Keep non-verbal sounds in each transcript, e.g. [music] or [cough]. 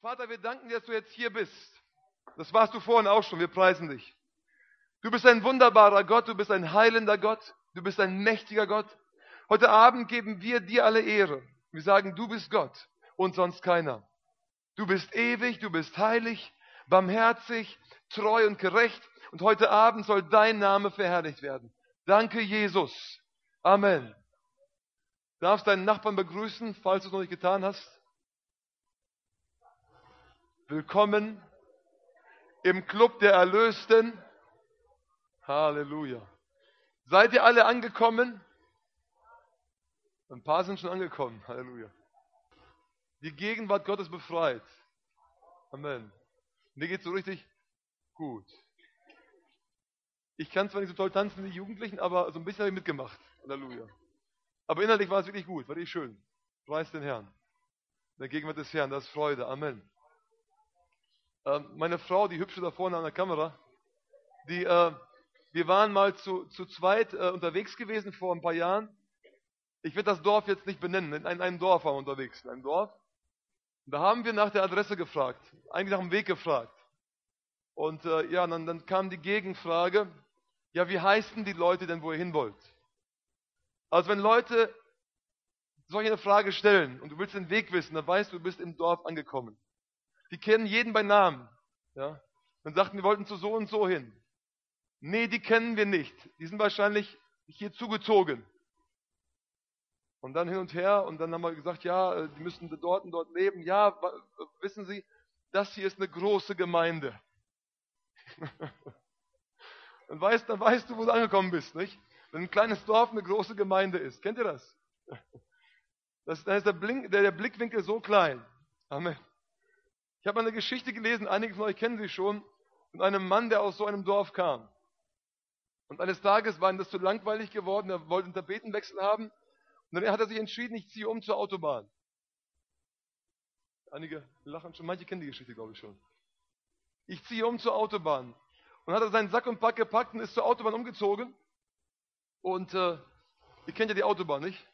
Vater, wir danken dir, dass du jetzt hier bist. Das warst du vorhin auch schon, wir preisen dich. Du bist ein wunderbarer Gott, du bist ein heilender Gott, du bist ein mächtiger Gott. Heute Abend geben wir dir alle Ehre. Wir sagen, du bist Gott und sonst keiner. Du bist ewig, du bist heilig, barmherzig, treu und gerecht. Und heute Abend soll dein Name verherrlicht werden. Danke, Jesus. Amen. Darfst deinen Nachbarn begrüßen, falls du es noch nicht getan hast? Willkommen im Club der Erlösten. Halleluja. Seid ihr alle angekommen? Ein paar sind schon angekommen. Halleluja. Die Gegenwart Gottes befreit. Amen. Mir geht so richtig gut. Ich kann zwar nicht so toll tanzen wie die Jugendlichen, aber so ein bisschen habe ich mitgemacht. Halleluja. Aber innerlich war es wirklich gut, war richtig schön. Preis den Herrn. In der Gegenwart des Herrn, das ist Freude. Amen. Ähm, meine Frau, die hübsche da vorne an der Kamera, die, äh, wir waren mal zu, zu zweit äh, unterwegs gewesen vor ein paar Jahren. Ich werde das Dorf jetzt nicht benennen. In einem Dorf waren wir unterwegs. In einem Dorf. Und da haben wir nach der Adresse gefragt. Eigentlich nach dem Weg gefragt. Und äh, ja, dann, dann kam die Gegenfrage. Ja, wie heißen die Leute denn, wo ihr hin wollt? Also wenn Leute solch eine Frage stellen und du willst den Weg wissen, dann weißt du, du bist im Dorf angekommen. Die kennen jeden bei Namen. Ja? Dann sagten, wir wollten zu so und so hin. Nee, die kennen wir nicht. Die sind wahrscheinlich hier zugezogen. Und dann hin und her und dann haben wir gesagt, ja, äh, die müssen dort und dort leben. Ja, wissen Sie, das hier ist eine große Gemeinde. [laughs] dann, weißt, dann weißt du, wo du angekommen bist, nicht? Wenn ein kleines Dorf eine große Gemeinde ist. Kennt ihr das? [laughs] das dann ist der, Blink, der, der Blickwinkel so klein. Amen. Ich habe eine Geschichte gelesen, einige von euch kennen sie schon, von einem Mann, der aus so einem Dorf kam. Und eines Tages war ihm das zu langweilig geworden, er wollte einen Tapetenwechsel haben. Und dann hat er sich entschieden, ich ziehe um zur Autobahn. Einige lachen schon, manche kennen die Geschichte, glaube ich schon. Ich ziehe um zur Autobahn. Und hat er seinen Sack und Pack gepackt und ist zur Autobahn umgezogen. Und äh, ihr kennt ja die Autobahn, nicht?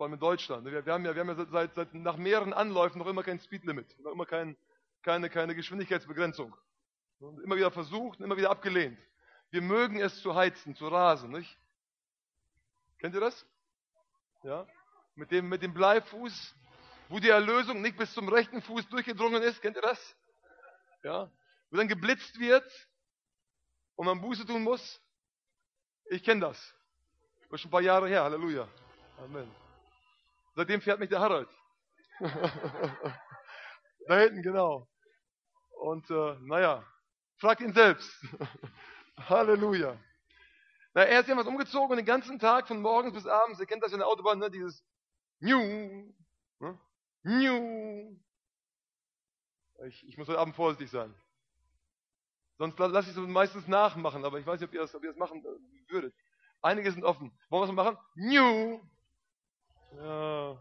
Vor allem in Deutschland. Wir, wir haben ja, wir haben ja seit, seit, nach mehreren Anläufen noch immer kein Speedlimit, noch immer kein, keine, keine Geschwindigkeitsbegrenzung. Und immer wieder versucht und immer wieder abgelehnt. Wir mögen es zu heizen, zu rasen, nicht? Kennt ihr das? Ja? Mit dem, mit dem Bleifuß, wo die Erlösung nicht bis zum rechten Fuß durchgedrungen ist, kennt ihr das? Ja? Wo dann geblitzt wird und man Buße tun muss. Ich kenne das. Das ist schon ein paar Jahre her, Halleluja. Amen. Seitdem fährt mich der Harald. [laughs] da hinten, genau. Und äh, naja, fragt ihn selbst. [laughs] Halleluja. Na, er ist jemals umgezogen und den ganzen Tag von morgens bis abends, ihr kennt das in der Autobahn, ne, dieses New, ne? New. Ich, ich muss heute Abend vorsichtig sein. Sonst lasse ich es meistens nachmachen, aber ich weiß nicht, ob ihr das, ob ihr das machen äh, würdet. Einige sind offen. Wollen wir es machen? New. Ja.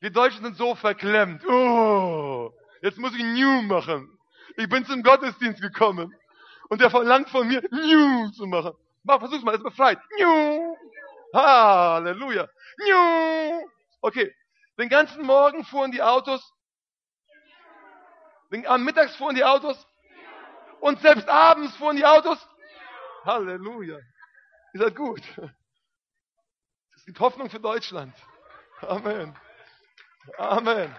Wir Deutschen sind so verklemmt. Oh, jetzt muss ich New machen. Ich bin zum Gottesdienst gekommen. Und der verlangt von mir, New zu machen. Mach, versuch's mal, ist befreit. New. Halleluja. New. Okay. Den ganzen Morgen fuhren die Autos. Den, am Mittags fuhren die Autos. Und selbst abends fuhren die Autos. Halleluja. Ihr seid gut gibt Hoffnung für Deutschland. Amen. Amen.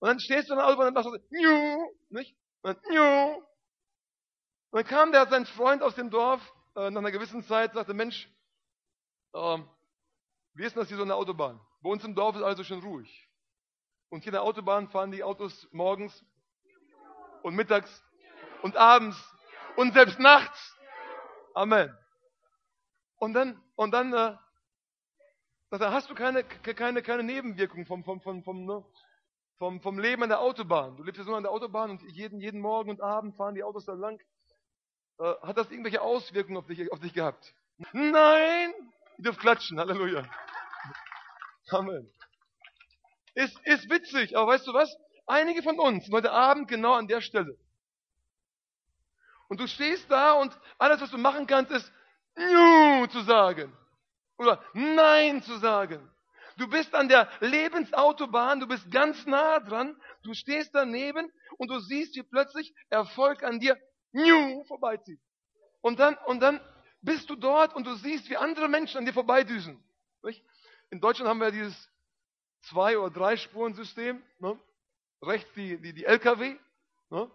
Und dann stehst du in der Autobahn und machst so, Nju, nicht? Und dann, Nju. Und dann kam der, sein Freund aus dem Dorf, äh, nach einer gewissen Zeit, sagte, Mensch, ähm, wie ist denn das hier so in der Autobahn? Bei uns im Dorf ist alles so schön ruhig. Und hier in der Autobahn fahren die Autos morgens und mittags und abends und selbst nachts. Amen. Und dann, und dann äh, da hast du keine, keine, keine Nebenwirkung vom, vom, vom, vom, ne, vom, vom Leben an der Autobahn. Du lebst ja so an der Autobahn und jeden, jeden Morgen und Abend fahren die Autos da lang. Äh, hat das irgendwelche Auswirkungen auf dich, auf dich gehabt? Nein! Ihr dürft klatschen, Halleluja. Amen. Ist, ist witzig, aber weißt du was? Einige von uns sind heute Abend genau an der Stelle. Und du stehst da und alles, was du machen kannst, ist Nju zu sagen. Oder Nein zu sagen. Du bist an der Lebensautobahn, du bist ganz nah dran, du stehst daneben und du siehst, wie plötzlich Erfolg an dir new, vorbeizieht. Und dann, und dann bist du dort und du siehst, wie andere Menschen an dir vorbeidüsen. In Deutschland haben wir dieses Zwei- oder Drei-Spuren-System. Ne? Rechts die, die, die LKW, ne?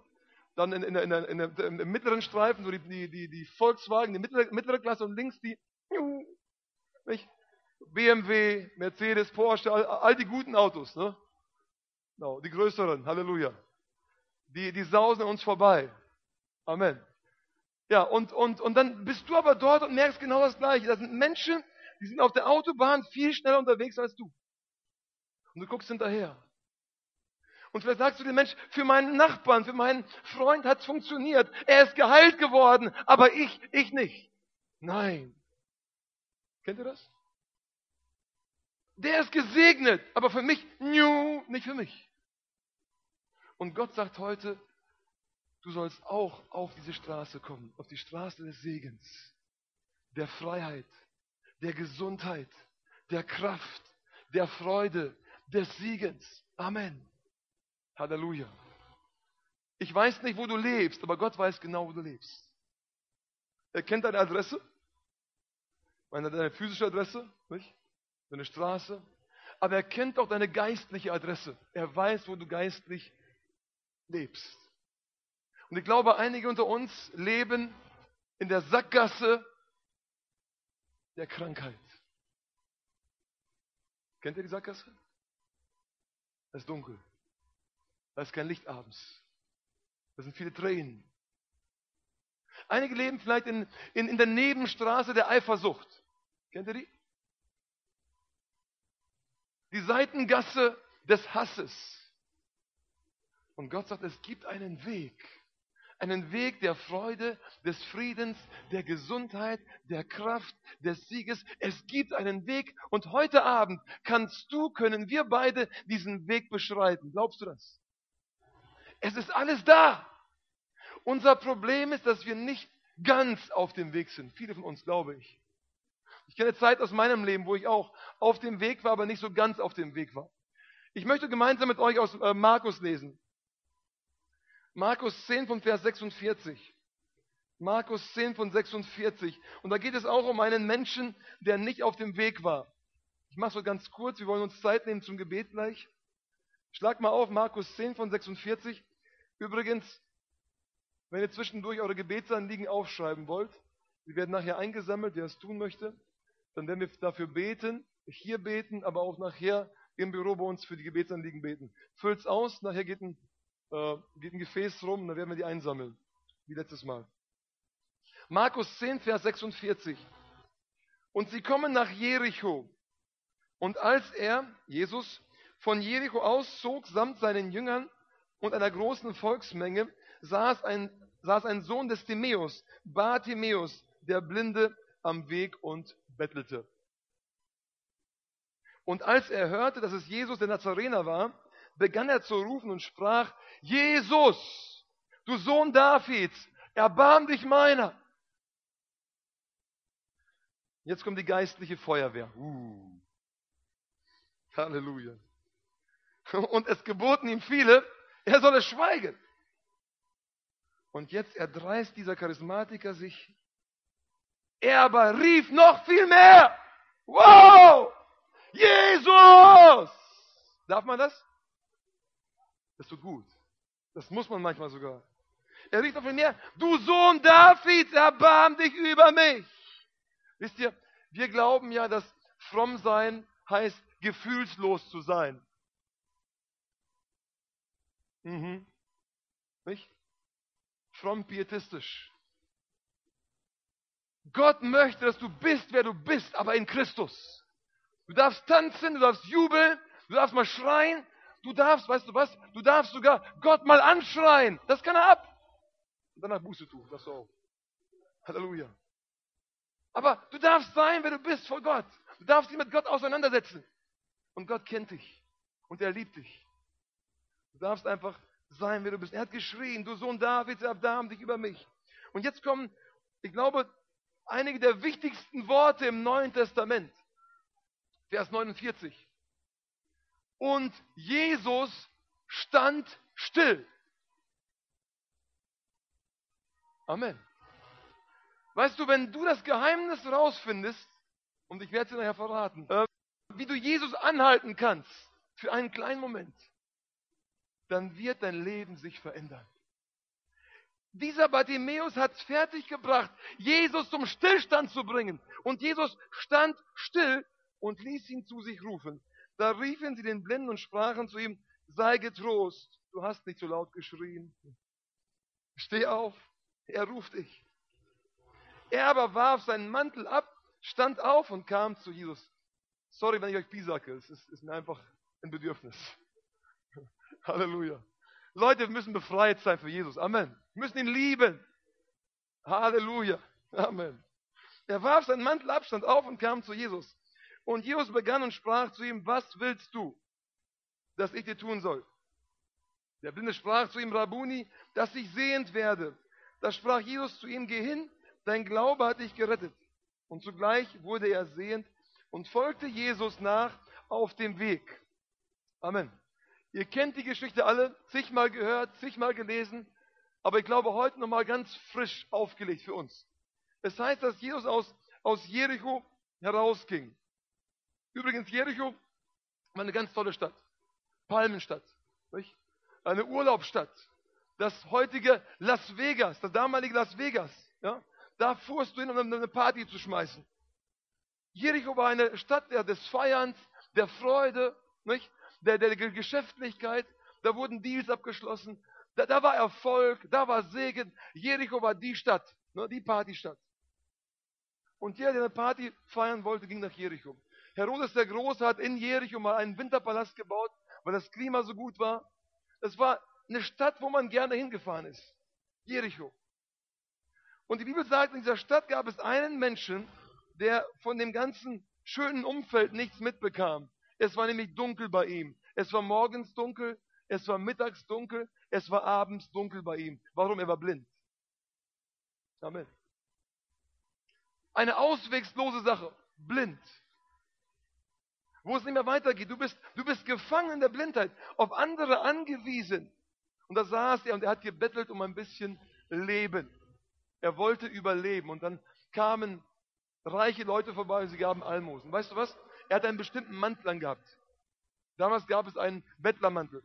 Dann in, in, in, in, im mittleren Streifen so die, die, die, Volkswagen, die mittlere, mittlere Klasse und links die nicht? BMW, Mercedes, Porsche, all, all die guten Autos. Ne? No, die größeren, Halleluja. Die, die sausen an uns vorbei. Amen. Ja, und, und, und dann bist du aber dort und merkst genau das Gleiche. Das sind Menschen, die sind auf der Autobahn viel schneller unterwegs als du. Und du guckst hinterher. Und vielleicht sagst du dem Mensch, für meinen Nachbarn, für meinen Freund hat es funktioniert. Er ist geheilt geworden, aber ich, ich nicht. Nein. Kennt ihr das? Der ist gesegnet, aber für mich, new, nicht für mich. Und Gott sagt heute, du sollst auch auf diese Straße kommen, auf die Straße des Segens, der Freiheit, der Gesundheit, der Kraft, der Freude, des Siegens. Amen. Halleluja. Ich weiß nicht, wo du lebst, aber Gott weiß genau, wo du lebst. Er kennt deine Adresse, deine physische Adresse, nicht? deine Straße, aber er kennt auch deine geistliche Adresse. Er weiß, wo du geistlich lebst. Und ich glaube, einige unter uns leben in der Sackgasse der Krankheit. Kennt ihr die Sackgasse? Es ist dunkel. Da ist kein Licht abends. Da sind viele Tränen. Einige leben vielleicht in, in, in der Nebenstraße der Eifersucht. Kennt ihr die? Die Seitengasse des Hasses. Und Gott sagt, es gibt einen Weg einen Weg der Freude, des Friedens, der Gesundheit, der Kraft, des Sieges. Es gibt einen Weg und heute Abend kannst du, können wir beide diesen Weg beschreiten. Glaubst du das? Es ist alles da. Unser Problem ist, dass wir nicht ganz auf dem Weg sind. Viele von uns, glaube ich. Ich kenne Zeit aus meinem Leben, wo ich auch auf dem Weg war, aber nicht so ganz auf dem Weg war. Ich möchte gemeinsam mit euch aus äh, Markus lesen. Markus 10 von Vers 46. Markus 10 von 46. Und da geht es auch um einen Menschen, der nicht auf dem Weg war. Ich mache es so ganz kurz, wir wollen uns Zeit nehmen zum Gebet gleich. Schlag mal auf, Markus 10 von 46. Übrigens, wenn ihr zwischendurch eure Gebetsanliegen aufschreiben wollt, die werden nachher eingesammelt, wer es tun möchte, dann werden wir dafür beten, hier beten, aber auch nachher im Büro bei uns für die Gebetsanliegen beten. Füllt's aus, nachher geht ein äh, geht ein Gefäß rum dann werden wir die einsammeln. Wie letztes Mal. Markus 10, Vers 46. Und sie kommen nach Jericho. Und als er, Jesus, von Jericho auszog, samt seinen Jüngern und einer großen Volksmenge, saß ein, saß ein Sohn des Timäus, Bartimäus, der Blinde, am Weg und bettelte. Und als er hörte, dass es Jesus der Nazarener war, begann er zu rufen und sprach, Jesus, du Sohn Davids, erbarm dich meiner. Jetzt kommt die geistliche Feuerwehr. Uh. Halleluja. Und es geboten ihm viele, er solle schweigen. Und jetzt erdreist dieser Charismatiker sich. Er aber rief noch viel mehr. Wow! Jesus! Darf man das? Das tut gut. Das muss man manchmal sogar. Er rief auf ihn mehr, du Sohn Davids, erbarm dich über mich. Wisst ihr, wir glauben ja, dass fromm sein heißt, gefühlslos zu sein. Mhm. Nicht? Fromm pietistisch. Gott möchte, dass du bist, wer du bist, aber in Christus. Du darfst tanzen, du darfst jubeln, du darfst mal schreien, Du darfst, weißt du was? Du darfst sogar Gott mal anschreien. Das kann er ab. Und danach Buße tun. Das auch. Halleluja. Aber du darfst sein, wer du bist vor Gott. Du darfst dich mit Gott auseinandersetzen. Und Gott kennt dich. Und er liebt dich. Du darfst einfach sein, wer du bist. Er hat geschrien, du Sohn Davids, erbarm dich über mich. Und jetzt kommen, ich glaube, einige der wichtigsten Worte im Neuen Testament. Vers 49. Und Jesus stand still. Amen. Weißt du, wenn du das Geheimnis rausfindest, und ich werde es dir nachher verraten, äh, wie du Jesus anhalten kannst für einen kleinen Moment, dann wird dein Leben sich verändern. Dieser Bartimäus hat es fertiggebracht, Jesus zum Stillstand zu bringen. Und Jesus stand still und ließ ihn zu sich rufen. Da riefen sie den Blinden und sprachen zu ihm, sei getrost, du hast nicht so laut geschrien. Steh auf, er ruft dich. Er aber warf seinen Mantel ab, stand auf und kam zu Jesus. Sorry, wenn ich euch pisacke, es ist, ist mir einfach ein Bedürfnis. Halleluja. Leute, wir müssen befreit sein für Jesus. Amen. Wir müssen ihn lieben. Halleluja. Amen. Er warf seinen Mantel ab, stand auf und kam zu Jesus. Und Jesus begann und sprach zu ihm, was willst du, dass ich dir tun soll? Der Blinde sprach zu ihm, Rabuni, dass ich sehend werde. Da sprach Jesus zu ihm, geh hin, dein Glaube hat dich gerettet. Und zugleich wurde er sehend und folgte Jesus nach auf dem Weg. Amen. Ihr kennt die Geschichte alle, zigmal gehört, zigmal gelesen, aber ich glaube heute nochmal ganz frisch aufgelegt für uns. Es heißt, dass Jesus aus, aus Jericho herausging. Übrigens, Jericho war eine ganz tolle Stadt. Palmenstadt. Nicht? Eine Urlaubsstadt. Das heutige Las Vegas, das damalige Las Vegas. Ja? Da fuhrst du hin, um eine Party zu schmeißen. Jericho war eine Stadt des Feierns, der Freude, nicht? Der, der Geschäftlichkeit. Da wurden Deals abgeschlossen. Da, da war Erfolg, da war Segen. Jericho war die Stadt, ne? die Partystadt. Und jeder, der eine Party feiern wollte, ging nach Jericho. Herodes der Große hat in Jericho mal einen Winterpalast gebaut, weil das Klima so gut war. Es war eine Stadt, wo man gerne hingefahren ist. Jericho. Und die Bibel sagt, in dieser Stadt gab es einen Menschen, der von dem ganzen schönen Umfeld nichts mitbekam. Es war nämlich dunkel bei ihm. Es war morgens dunkel, es war mittags dunkel, es war abends dunkel bei ihm. Warum? Er war blind. Amen. Eine auswegslose Sache. Blind wo es nicht mehr weitergeht. Du bist, du bist gefangen in der Blindheit, auf andere angewiesen. Und da saß er und er hat gebettelt um ein bisschen Leben. Er wollte überleben. Und dann kamen reiche Leute vorbei und sie gaben Almosen. Weißt du was? Er hat einen bestimmten Mantel angehabt. Damals gab es einen Bettlermantel.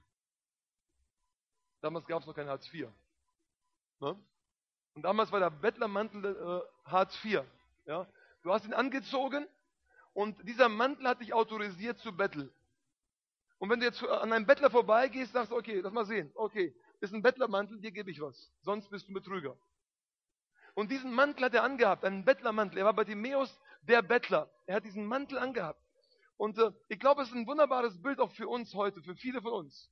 Damals gab es noch keinen Hartz IV. Ne? Und damals war der Bettlermantel äh, Hartz IV. Ja? Du hast ihn angezogen und dieser Mantel hat dich autorisiert zu betteln. Und wenn du jetzt an einem Bettler vorbeigehst, sagst du, okay, lass mal sehen, okay, ist ein Bettlermantel, dir gebe ich was. Sonst bist du ein Betrüger. Und diesen Mantel hat er angehabt, einen Bettlermantel. Er war bei Timäus der Bettler. Er hat diesen Mantel angehabt. Und äh, ich glaube, es ist ein wunderbares Bild auch für uns heute, für viele von uns.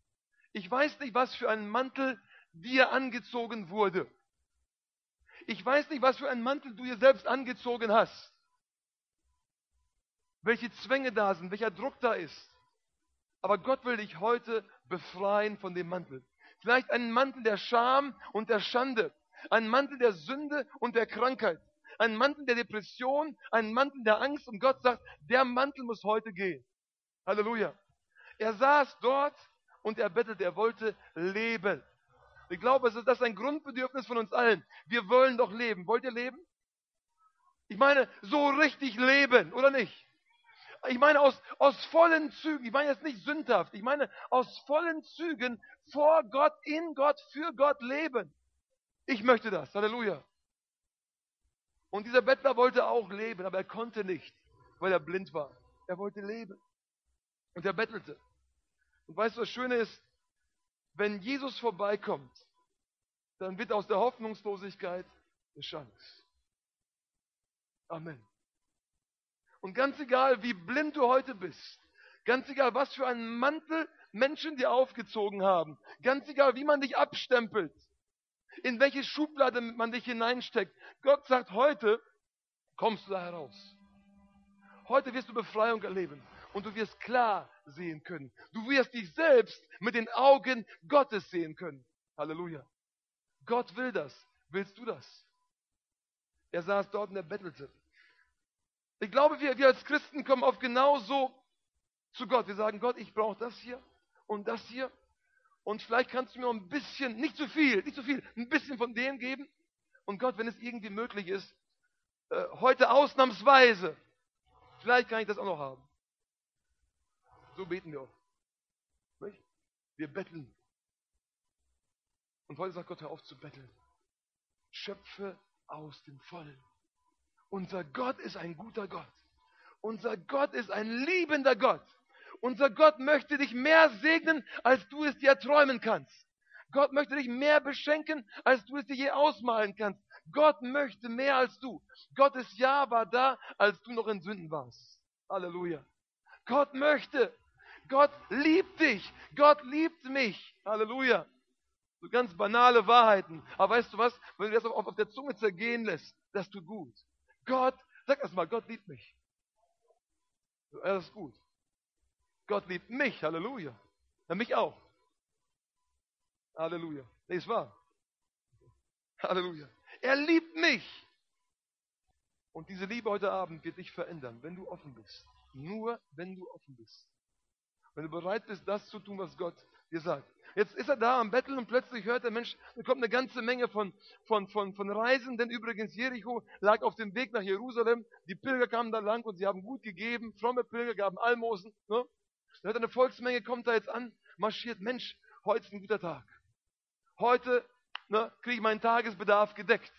Ich weiß nicht, was für ein Mantel dir angezogen wurde. Ich weiß nicht, was für einen Mantel du dir selbst angezogen hast welche Zwänge da sind, welcher Druck da ist. Aber Gott will dich heute befreien von dem Mantel. Vielleicht einen Mantel der Scham und der Schande, einen Mantel der Sünde und der Krankheit, einen Mantel der Depression, einen Mantel der Angst. Und Gott sagt, der Mantel muss heute gehen. Halleluja. Er saß dort und er bettelte, er wollte leben. Ich glaube, das ist ein Grundbedürfnis von uns allen. Wir wollen doch leben. Wollt ihr leben? Ich meine, so richtig leben, oder nicht? Ich meine aus, aus vollen Zügen, ich meine jetzt nicht sündhaft, ich meine aus vollen Zügen vor Gott, in Gott, für Gott leben. Ich möchte das, Halleluja. Und dieser Bettler wollte auch leben, aber er konnte nicht, weil er blind war. Er wollte leben. Und er bettelte. Und weißt du, was Schöne ist? Wenn Jesus vorbeikommt, dann wird aus der Hoffnungslosigkeit eine Chance. Amen. Und ganz egal, wie blind du heute bist, ganz egal, was für einen Mantel Menschen dir aufgezogen haben, ganz egal, wie man dich abstempelt, in welche Schublade man dich hineinsteckt, Gott sagt, heute kommst du da heraus. Heute wirst du Befreiung erleben und du wirst klar sehen können. Du wirst dich selbst mit den Augen Gottes sehen können. Halleluja. Gott will das. Willst du das? Er saß dort und er bettelte. Ich glaube, wir, wir als Christen kommen oft genauso zu Gott. Wir sagen, Gott, ich brauche das hier und das hier. Und vielleicht kannst du mir noch ein bisschen, nicht zu viel, nicht zu viel, ein bisschen von dem geben. Und Gott, wenn es irgendwie möglich ist, äh, heute ausnahmsweise, vielleicht kann ich das auch noch haben. So beten wir oft. Nicht? Wir betteln. Und heute sagt Gott, hör auf zu betteln. Schöpfe aus dem Vollen. Unser Gott ist ein guter Gott. Unser Gott ist ein liebender Gott. Unser Gott möchte dich mehr segnen, als du es dir träumen kannst. Gott möchte dich mehr beschenken, als du es dir je ausmalen kannst. Gott möchte mehr als du. Gottes Ja war da, als du noch in Sünden warst. Halleluja. Gott möchte. Gott liebt dich. Gott liebt mich. Halleluja. So ganz banale Wahrheiten. Aber weißt du was? Wenn du das auf, auf der Zunge zergehen lässt, das tut gut. Gott, sag das mal, Gott liebt mich. Das ist gut. Gott liebt mich. Halleluja. Ja, mich auch. Halleluja. Nee, ist wahr. Halleluja. Er liebt mich. Und diese Liebe heute Abend wird dich verändern, wenn du offen bist. Nur wenn du offen bist. Wenn du bereit bist, das zu tun, was Gott dir sagt. Jetzt ist er da am Betteln und plötzlich hört der Mensch, da kommt eine ganze Menge von, von, von, von Reisenden. Übrigens, Jericho lag auf dem Weg nach Jerusalem. Die Pilger kamen da lang und sie haben gut gegeben. Fromme Pilger gaben Almosen. Ne? Da hört eine Volksmenge, kommt da jetzt an, marschiert. Mensch, heute ist ein guter Tag. Heute ne, kriege ich meinen Tagesbedarf gedeckt.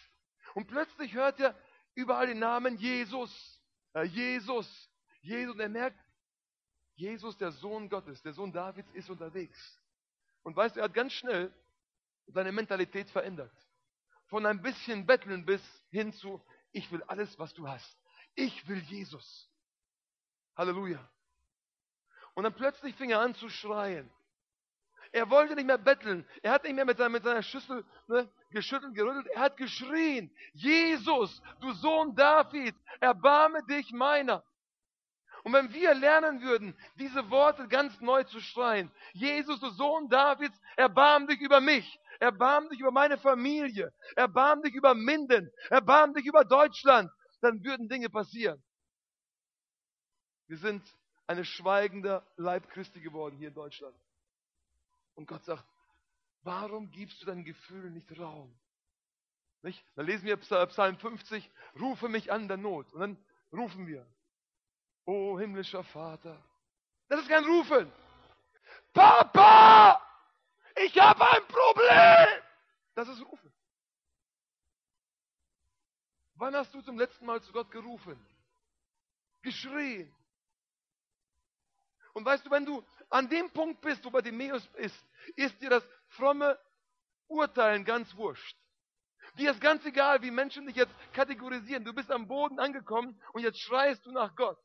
Und plötzlich hört er überall den Namen Jesus. Äh, Jesus. Jesus. Und er merkt, Jesus, der Sohn Gottes, der Sohn Davids, ist unterwegs. Und weißt du, er hat ganz schnell seine Mentalität verändert. Von ein bisschen Betteln bis hin zu, ich will alles, was du hast. Ich will Jesus. Halleluja. Und dann plötzlich fing er an zu schreien. Er wollte nicht mehr betteln. Er hat nicht mehr mit seiner, mit seiner Schüssel ne, geschüttelt, gerüttelt. Er hat geschrien, Jesus, du Sohn Davids, erbarme dich meiner. Und wenn wir lernen würden, diese Worte ganz neu zu schreien, Jesus, du Sohn Davids, erbarm dich über mich, erbarm dich über meine Familie, erbarm dich über Minden, erbarm dich über Deutschland, dann würden Dinge passieren. Wir sind eine schweigende Leib Christi geworden hier in Deutschland. Und Gott sagt, warum gibst du deinen Gefühlen nicht Raum? Nicht? Dann lesen wir Psalm 50, rufe mich an der Not. Und dann rufen wir, O himmlischer Vater. Das ist kein Rufen. Papa, ich habe ein Problem. Das ist Rufen. Wann hast du zum letzten Mal zu Gott gerufen? Geschrien. Und weißt du, wenn du an dem Punkt bist, wo bei Timäus ist, ist dir das fromme Urteilen ganz wurscht. Dir ist ganz egal, wie Menschen dich jetzt kategorisieren. Du bist am Boden angekommen und jetzt schreist du nach Gott.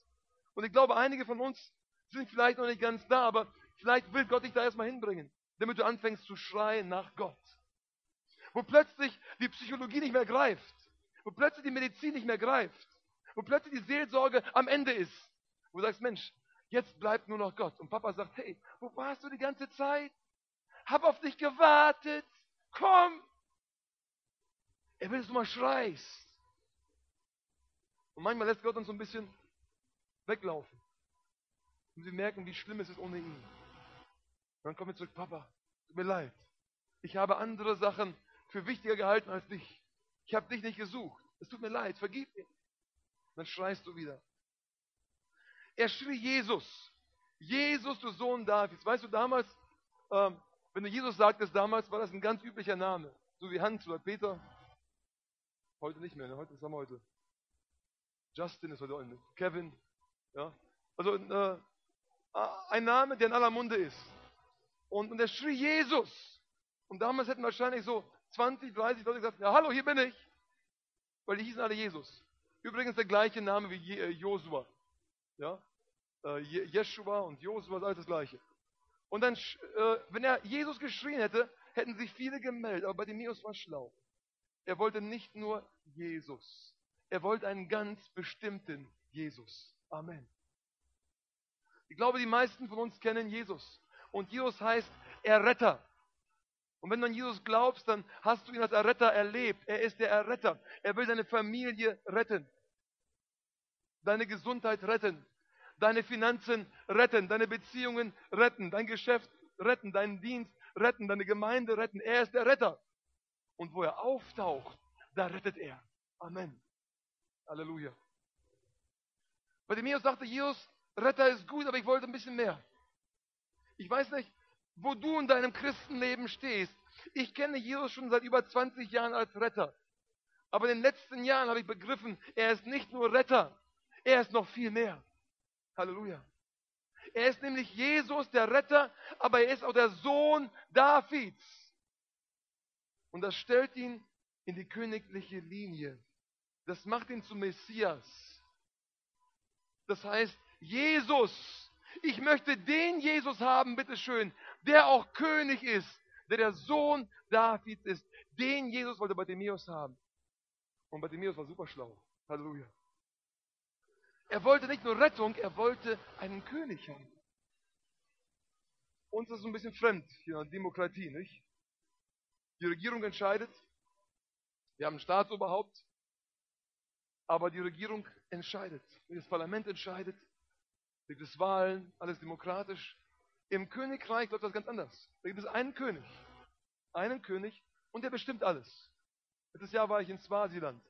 Und ich glaube, einige von uns sind vielleicht noch nicht ganz da, aber vielleicht will Gott dich da erstmal hinbringen, damit du anfängst zu schreien nach Gott. Wo plötzlich die Psychologie nicht mehr greift, wo plötzlich die Medizin nicht mehr greift, wo plötzlich die Seelsorge am Ende ist. Wo du sagst, Mensch, jetzt bleibt nur noch Gott. Und Papa sagt, hey, wo warst du die ganze Zeit? Hab auf dich gewartet. Komm. Er will, dass du mal schreist. Und manchmal lässt Gott uns so ein bisschen weglaufen. Und sie merken, wie schlimm es ist ohne ihn. Und dann kommen wir zurück, Papa, tut mir leid. Ich habe andere Sachen für wichtiger gehalten als dich. Ich habe dich nicht gesucht. Es tut mir leid, vergib mir. Dann schreist du wieder. Er schrie Jesus. Jesus, du Sohn Davids. Weißt du, damals, ähm, wenn du Jesus sagtest, damals war das ein ganz üblicher Name. So wie Hans oder Peter. Heute nicht mehr, ne? heute ist er heute. Justin ist heute Kevin, ja? Also äh, ein Name, der in aller Munde ist. Und, und er schrie Jesus. Und damals hätten wahrscheinlich so 20, 30 Leute gesagt, ja hallo, hier bin ich. Weil die hießen alle Jesus. Übrigens der gleiche Name wie äh, Josua. Ja? Äh, und Josua ist alles das gleiche. Und dann, äh, wenn er Jesus geschrien hätte, hätten sich viele gemeldet. Aber Bartimäus war schlau. Er wollte nicht nur Jesus. Er wollte einen ganz bestimmten Jesus. Amen. Ich glaube, die meisten von uns kennen Jesus. Und Jesus heißt Erretter. Und wenn du an Jesus glaubst, dann hast du ihn als Erretter erlebt. Er ist der Erretter. Er will deine Familie retten. Deine Gesundheit retten. deine Finanzen retten, deine Beziehungen retten, dein Geschäft retten, deinen Dienst retten, deine Gemeinde retten. Er ist der Retter. Und wo er auftaucht, da rettet er. Amen. Halleluja. Bartimäus sagte, Jesus, Retter ist gut, aber ich wollte ein bisschen mehr. Ich weiß nicht, wo du in deinem Christenleben stehst. Ich kenne Jesus schon seit über 20 Jahren als Retter. Aber in den letzten Jahren habe ich begriffen, er ist nicht nur Retter, er ist noch viel mehr. Halleluja. Er ist nämlich Jesus, der Retter, aber er ist auch der Sohn Davids. Und das stellt ihn in die königliche Linie. Das macht ihn zum Messias. Das heißt, Jesus, ich möchte den Jesus haben, bitteschön, der auch König ist, der der Sohn Davids ist. Den Jesus wollte Bartimäus haben. Und Bartimäus war super schlau. Halleluja. Er wollte nicht nur Rettung, er wollte einen König haben. Uns ist ein bisschen fremd hier in Demokratie, nicht? Die Regierung entscheidet. Wir haben ein Staatsoberhaupt. Aber die Regierung entscheidet. Das Parlament entscheidet. Gibt es Wahlen, alles demokratisch. Im Königreich läuft das ganz anders. Da gibt es einen König. Einen König und der bestimmt alles. Letztes Jahr war ich in Swasiland.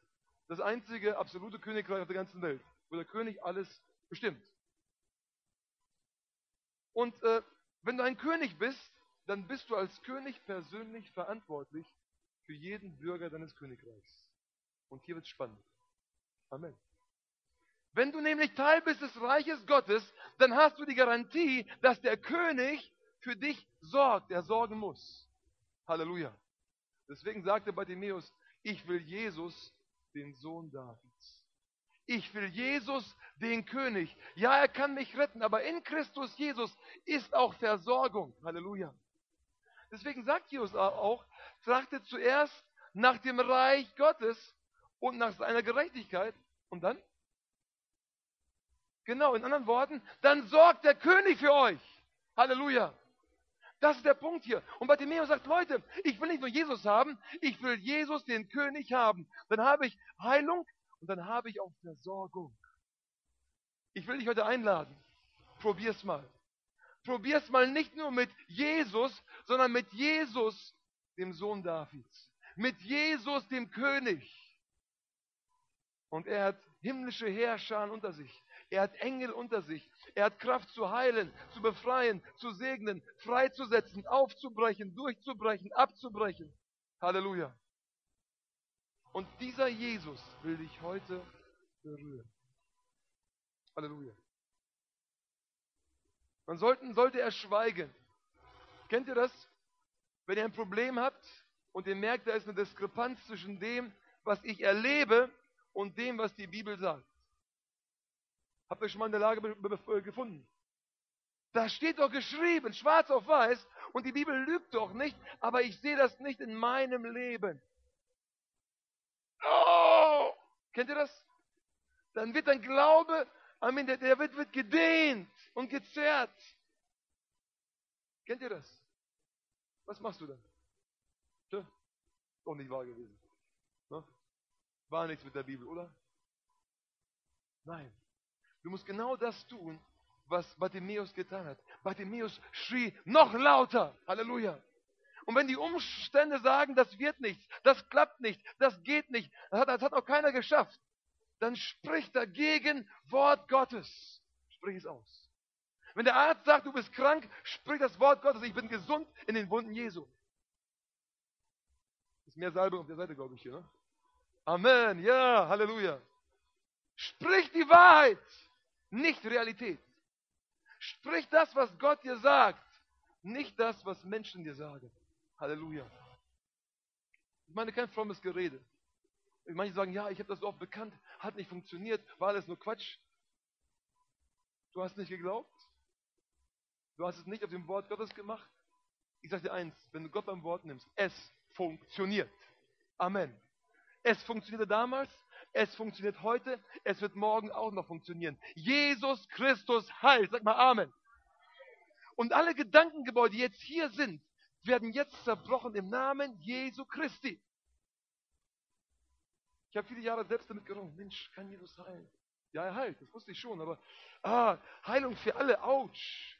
Das einzige absolute Königreich auf der ganzen Welt, wo der König alles bestimmt. Und äh, wenn du ein König bist, dann bist du als König persönlich verantwortlich für jeden Bürger deines Königreichs. Und hier wird es spannend. Amen. Wenn du nämlich Teil bist des Reiches Gottes, dann hast du die Garantie, dass der König für dich sorgt, der sorgen muss. Halleluja. Deswegen sagte Bartimäus, ich will Jesus, den Sohn Davids. Ich will Jesus, den König. Ja, er kann mich retten, aber in Christus Jesus ist auch Versorgung. Halleluja. Deswegen sagt Jesus auch, trachtet zuerst nach dem Reich Gottes und nach seiner Gerechtigkeit. Und dann? Genau, in anderen Worten, dann sorgt der König für euch. Halleluja. Das ist der Punkt hier. Und Bartimäus sagt, Leute, ich will nicht nur Jesus haben, ich will Jesus, den König, haben. Dann habe ich Heilung und dann habe ich auch Versorgung. Ich will dich heute einladen. Probier's mal. Probier's mal nicht nur mit Jesus, sondern mit Jesus, dem Sohn Davids. Mit Jesus, dem König. Und er hat himmlische Herrscher unter sich. Er hat Engel unter sich. Er hat Kraft zu heilen, zu befreien, zu segnen, freizusetzen, aufzubrechen, durchzubrechen, abzubrechen. Halleluja. Und dieser Jesus will dich heute berühren. Halleluja. Man sollten, sollte er schweigen. Kennt ihr das? Wenn ihr ein Problem habt und ihr merkt, da ist eine Diskrepanz zwischen dem, was ich erlebe und dem, was die Bibel sagt. Habt ihr schon mal in der Lage gefunden? Da steht doch geschrieben, schwarz auf weiß, und die Bibel lügt doch nicht, aber ich sehe das nicht in meinem Leben. Oh! Kennt ihr das? Dann wird dein Glaube, Amen, der, der wird, wird gedehnt und gezerrt. Kennt ihr das? Was machst du dann? Tja, doch nicht wahr gewesen. Ne? War nichts mit der Bibel, oder? Nein. Du musst genau das tun, was Bartimäus getan hat. Bartimäus schrie noch lauter. Halleluja. Und wenn die Umstände sagen, das wird nichts, das klappt nicht, das geht nicht, das hat, das hat auch keiner geschafft, dann sprich dagegen Wort Gottes. Sprich es aus. Wenn der Arzt sagt, du bist krank, sprich das Wort Gottes, ich bin gesund in den Wunden Jesu. Ist mehr Salbe auf der Seite, glaube ich, hier. Ne? Amen, ja, Halleluja. Sprich die Wahrheit nicht Realität. Sprich das, was Gott dir sagt, nicht das, was Menschen dir sagen. Halleluja. Ich meine kein frommes Gerede. Manche sagen, ja, ich habe das so oft bekannt, hat nicht funktioniert, war alles nur Quatsch. Du hast nicht geglaubt. Du hast es nicht auf dem Wort Gottes gemacht. Ich sage dir eins, wenn du Gott beim Wort nimmst, es funktioniert. Amen. Es funktionierte damals, es funktioniert heute, es wird morgen auch noch funktionieren. Jesus Christus heilt. Sag mal Amen. Und alle Gedankengebäude, die jetzt hier sind, werden jetzt zerbrochen im Namen Jesu Christi. Ich habe viele Jahre selbst damit gerungen. Mensch, kann Jesus heilen? Ja, er heilt, das wusste ich schon, aber ah, Heilung für alle, ouch.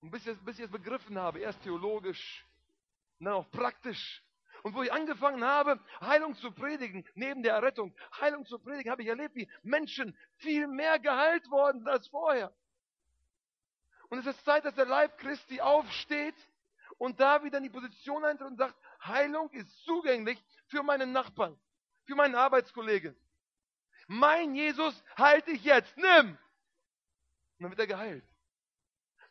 Und bis ich, bis ich es begriffen habe, erst theologisch, dann auch praktisch. Und wo ich angefangen habe, Heilung zu predigen, neben der Errettung, Heilung zu predigen, habe ich erlebt, wie Menschen viel mehr geheilt worden als vorher. Und es ist Zeit, dass der Leib Christi aufsteht und da wieder in die Position eintritt und sagt, Heilung ist zugänglich für meinen Nachbarn, für meinen Arbeitskollegen. Mein Jesus halte ich jetzt, nimm! Und dann wird er geheilt.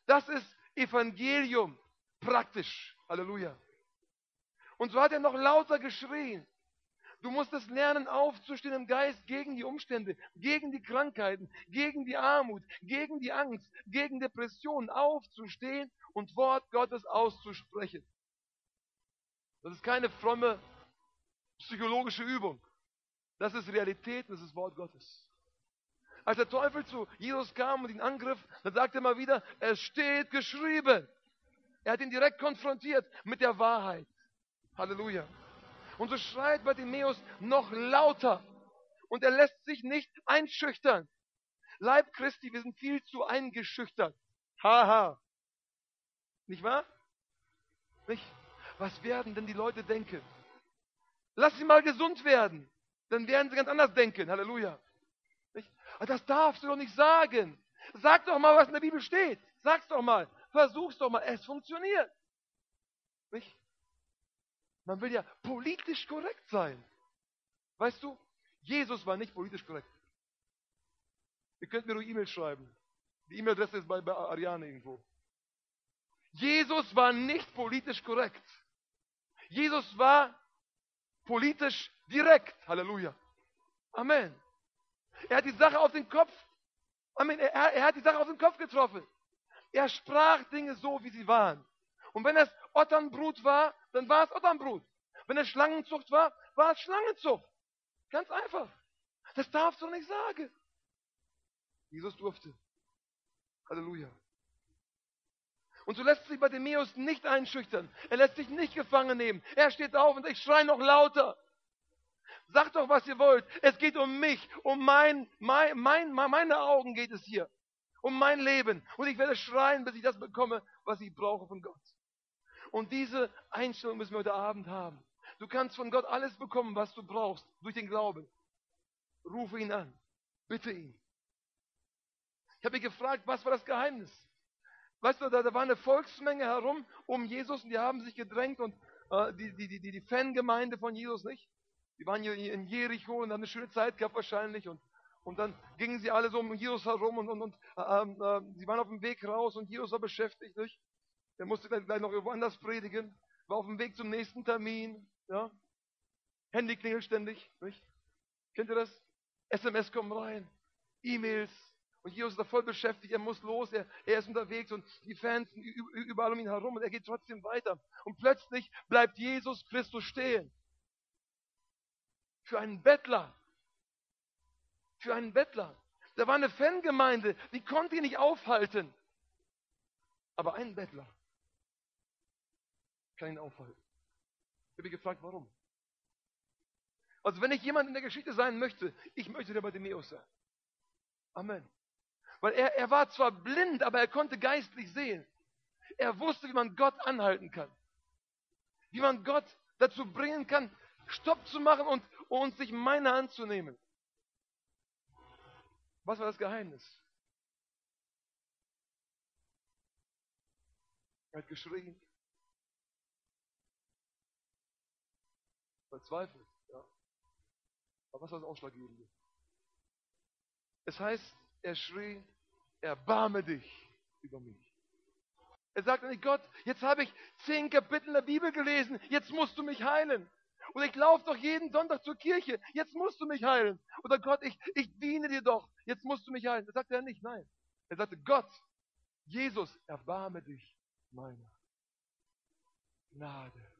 Das ist Evangelium, praktisch. Halleluja. Und so hat er noch lauter geschrien. Du musst es lernen, aufzustehen im Geist gegen die Umstände, gegen die Krankheiten, gegen die Armut, gegen die Angst, gegen Depressionen, aufzustehen und Wort Gottes auszusprechen. Das ist keine fromme psychologische Übung. Das ist Realität, das ist Wort Gottes. Als der Teufel zu Jesus kam und ihn angriff, dann sagte er mal wieder, es steht geschrieben. Er hat ihn direkt konfrontiert mit der Wahrheit. Halleluja. Und so schreit Bartimäus noch lauter. Und er lässt sich nicht einschüchtern. Leib Christi, wir sind viel zu eingeschüchtert. Haha. Nicht wahr? Nicht? Was werden denn die Leute denken? Lass sie mal gesund werden. Dann werden sie ganz anders denken. Halleluja. Nicht? Das darfst du doch nicht sagen. Sag doch mal, was in der Bibel steht. Sag's doch mal. Versuch's doch mal. Es funktioniert. Nicht? Man will ja politisch korrekt sein. Weißt du, Jesus war nicht politisch korrekt. Ihr könnt mir nur E-Mail schreiben. Die E-Mail-Adresse ist bei, bei Ariane irgendwo. Jesus war nicht politisch korrekt. Jesus war politisch direkt. Halleluja. Amen. Er hat die Sache auf den Kopf. Amen. Er, er hat die Sache auf den Kopf getroffen. Er sprach Dinge so, wie sie waren. Und wenn es Otternbrut war, dann war es Otternbrut. Wenn es Schlangenzucht war, war es Schlangenzucht. Ganz einfach. Das darfst du nicht sagen. Jesus durfte. Halleluja. Und so lässt sich Bartimäus nicht einschüchtern. Er lässt sich nicht gefangen nehmen. Er steht auf und ich schreie noch lauter. Sagt doch, was ihr wollt. Es geht um mich, um mein, mein, mein, meine Augen geht es hier. Um mein Leben. Und ich werde schreien, bis ich das bekomme, was ich brauche von Gott. Und diese Einstellung müssen wir heute Abend haben. Du kannst von Gott alles bekommen, was du brauchst, durch den Glauben. Rufe ihn an. Bitte ihn. Ich habe mich gefragt, was war das Geheimnis? Weißt du, da, da, war eine Volksmenge herum um Jesus und die haben sich gedrängt und äh, die, die, die, die Fangemeinde von Jesus, nicht? Die waren hier in Jericho und haben eine schöne Zeit gehabt wahrscheinlich und, und dann gingen sie alle so um Jesus herum und, und, und äh, äh, sie waren auf dem Weg raus und Jesus war beschäftigt, nicht? Der musste gleich noch irgendwo anders predigen, war auf dem Weg zum nächsten Termin, ja? Handy klingelt ständig, nicht? Kennt ihr das? SMS kommen rein, E-Mails, und Jesus ist da voll beschäftigt, er muss los, er, er ist unterwegs und die Fans sind überall um ihn herum und er geht trotzdem weiter. Und plötzlich bleibt Jesus Christus stehen. Für einen Bettler. Für einen Bettler. Da war eine Fangemeinde, die konnte ihn nicht aufhalten. Aber ein Bettler ihn aufhalten. Ich habe mich gefragt, warum? Also wenn ich jemand in der Geschichte sein möchte, ich möchte der Bartimäus sein. Amen. Weil er, er war zwar blind, aber er konnte geistlich sehen. Er wusste, wie man Gott anhalten kann. Wie man Gott dazu bringen kann, Stopp zu machen und, und sich meine Hand zu nehmen. Was war das Geheimnis? Er hat geschrien. Verzweifelt, ja. Aber was war das Ausschlaggebende? Es heißt, er schrie, erbarme dich über mich. Er sagte nicht, Gott, jetzt habe ich zehn Kapitel der Bibel gelesen, jetzt musst du mich heilen. Oder ich laufe doch jeden Sonntag zur Kirche, jetzt musst du mich heilen. Oder Gott, ich, ich diene dir doch, jetzt musst du mich heilen. Das sagte er nicht, nein. Er sagte, Gott, Jesus, erbarme dich meiner Gnade.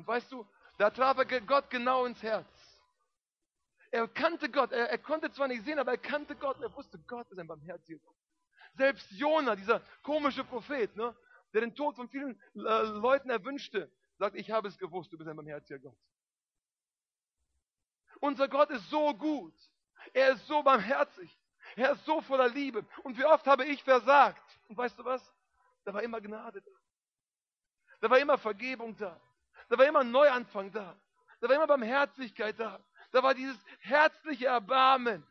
Und weißt du, da traf er Gott genau ins Herz. Er kannte Gott. Er, er, konnte zwar nicht sehen, aber er kannte Gott. Er wusste, Gott ist ein barmherziger Gott. Selbst Jona, dieser komische Prophet, ne, der den Tod von vielen äh, Leuten erwünschte, sagt, ich habe es gewusst, du bist ein barmherziger Gott. Unser Gott ist so gut. Er ist so barmherzig. Er ist so voller Liebe. Und wie oft habe ich versagt? Und weißt du was? Da war immer Gnade da. Da war immer Vergebung da. Da war immer Neuanfang da. Da war immer Barmherzigkeit da. Da war dieses herzliche Erbarmen,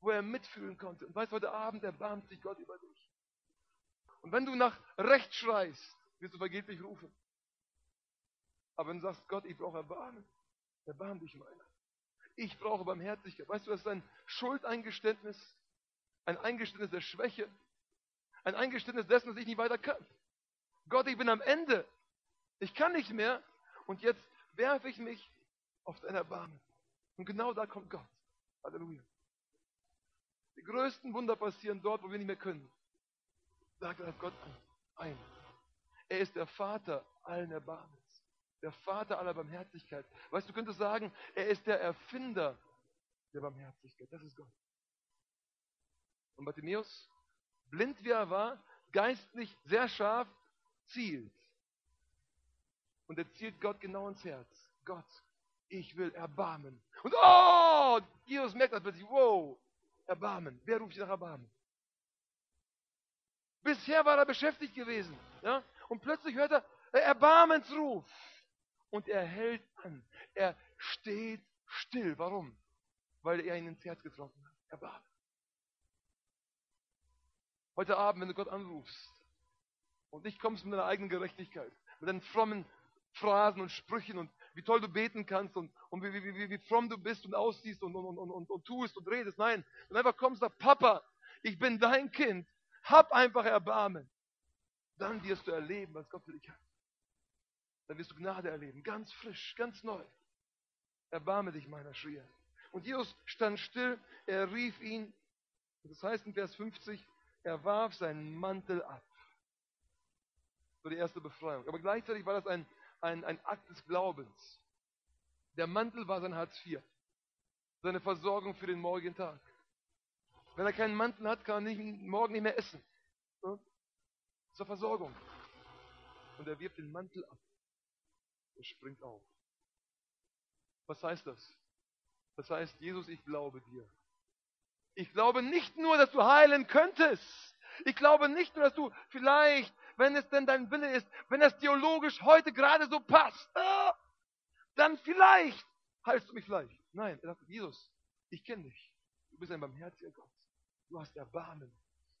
wo er mitfühlen konnte. Und weißt du, heute Abend erbarmt sich Gott über dich. Und wenn du nach Recht schreist, wirst du vergeblich rufen. Aber wenn du sagst, Gott, ich brauche Erbarmen, erbarm dich meiner. Ich brauche Barmherzigkeit. Weißt du, das ist ein Schuldeingeständnis, ein Eingeständnis der Schwäche, ein Eingeständnis dessen, dass ich nicht weiter kann. Gott, ich bin am Ende. Ich kann nicht mehr. Und jetzt werfe ich mich auf dein Erbarmen. Und genau da kommt Gott. Halleluja. Die größten Wunder passieren dort, wo wir nicht mehr können. Da greift Gott ein. Er ist der Vater allen Erbarmens. Der Vater aller Barmherzigkeit. Weißt du, könntest sagen, er ist der Erfinder der Barmherzigkeit. Das ist Gott. Und Bartimäus, blind wie er war, geistlich sehr scharf, zielt. Und er zielt Gott genau ins Herz. Gott, ich will erbarmen. Und oh, Jesus merkt das plötzlich, wow, Erbarmen. Wer ruft nach Erbarmen? Bisher war er beschäftigt gewesen. Ja? Und plötzlich hört er Erbarmensruf. Und er hält an. Er steht still. Warum? Weil er ihn ins Herz getroffen hat. Erbarmen. Heute Abend, wenn du Gott anrufst und nicht kommst mit deiner eigenen Gerechtigkeit, mit deinen frommen Phrasen und Sprüchen und wie toll du beten kannst und, und wie, wie, wie, wie fromm du bist und aussiehst und, und, und, und, und tust und redest. Nein, wenn einfach kommst und sagst, Papa, ich bin dein Kind, hab einfach Erbarmen. Dann wirst du erleben, was Gott für dich hat. Dann wirst du Gnade erleben, ganz frisch, ganz neu. Erbarme dich meiner, schrie er. Und Jesus stand still, er rief ihn, das heißt in Vers 50, er warf seinen Mantel ab. So die erste Befreiung. Aber gleichzeitig war das ein ein, ein Akt des Glaubens. Der Mantel war sein Hartz IV, seine Versorgung für den morgigen Tag. Wenn er keinen Mantel hat, kann er nicht, morgen nicht mehr essen. Zur Versorgung. Und er wirft den Mantel ab. Er springt auf. Was heißt das? Das heißt, Jesus, ich glaube dir. Ich glaube nicht nur, dass du heilen könntest. Ich glaube nicht nur, dass du vielleicht wenn es denn dein Wille ist, wenn es theologisch heute gerade so passt, ah, dann vielleicht heilst du mich vielleicht. Nein, er sagt, Jesus, ich kenne dich. Du bist ein barmherziger Gott. Du hast Erbarmen.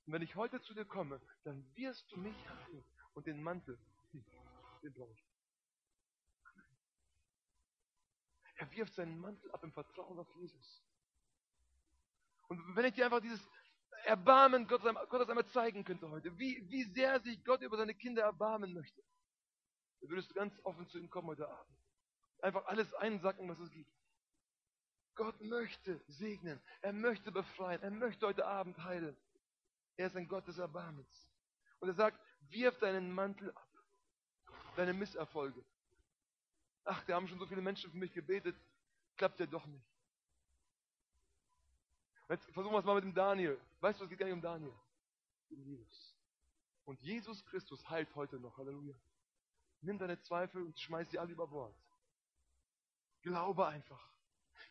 Und wenn ich heute zu dir komme, dann wirst du mich heilen. Und den Mantel, hm, den brauche ich. Er wirft seinen Mantel ab im Vertrauen auf Jesus. Und wenn ich dir einfach dieses, Erbarmen Gott, Gott das einmal zeigen könnte heute, wie, wie sehr sich Gott über seine Kinder erbarmen möchte, dann würdest du ganz offen zu ihm kommen heute Abend. Einfach alles einsacken, was es gibt. Gott möchte segnen, er möchte befreien, er möchte heute Abend heilen. Er ist ein Gott des Erbarmens. Und er sagt, wirf deinen Mantel ab, deine Misserfolge. Ach, da haben schon so viele Menschen für mich gebetet, klappt ja doch nicht. Jetzt versuchen wir es mal mit dem Daniel. Weißt du, es geht gar nicht um Daniel. Um Jesus. Und Jesus Christus heilt heute noch. Halleluja. Nimm deine Zweifel und schmeiß sie alle über Bord. Glaube einfach.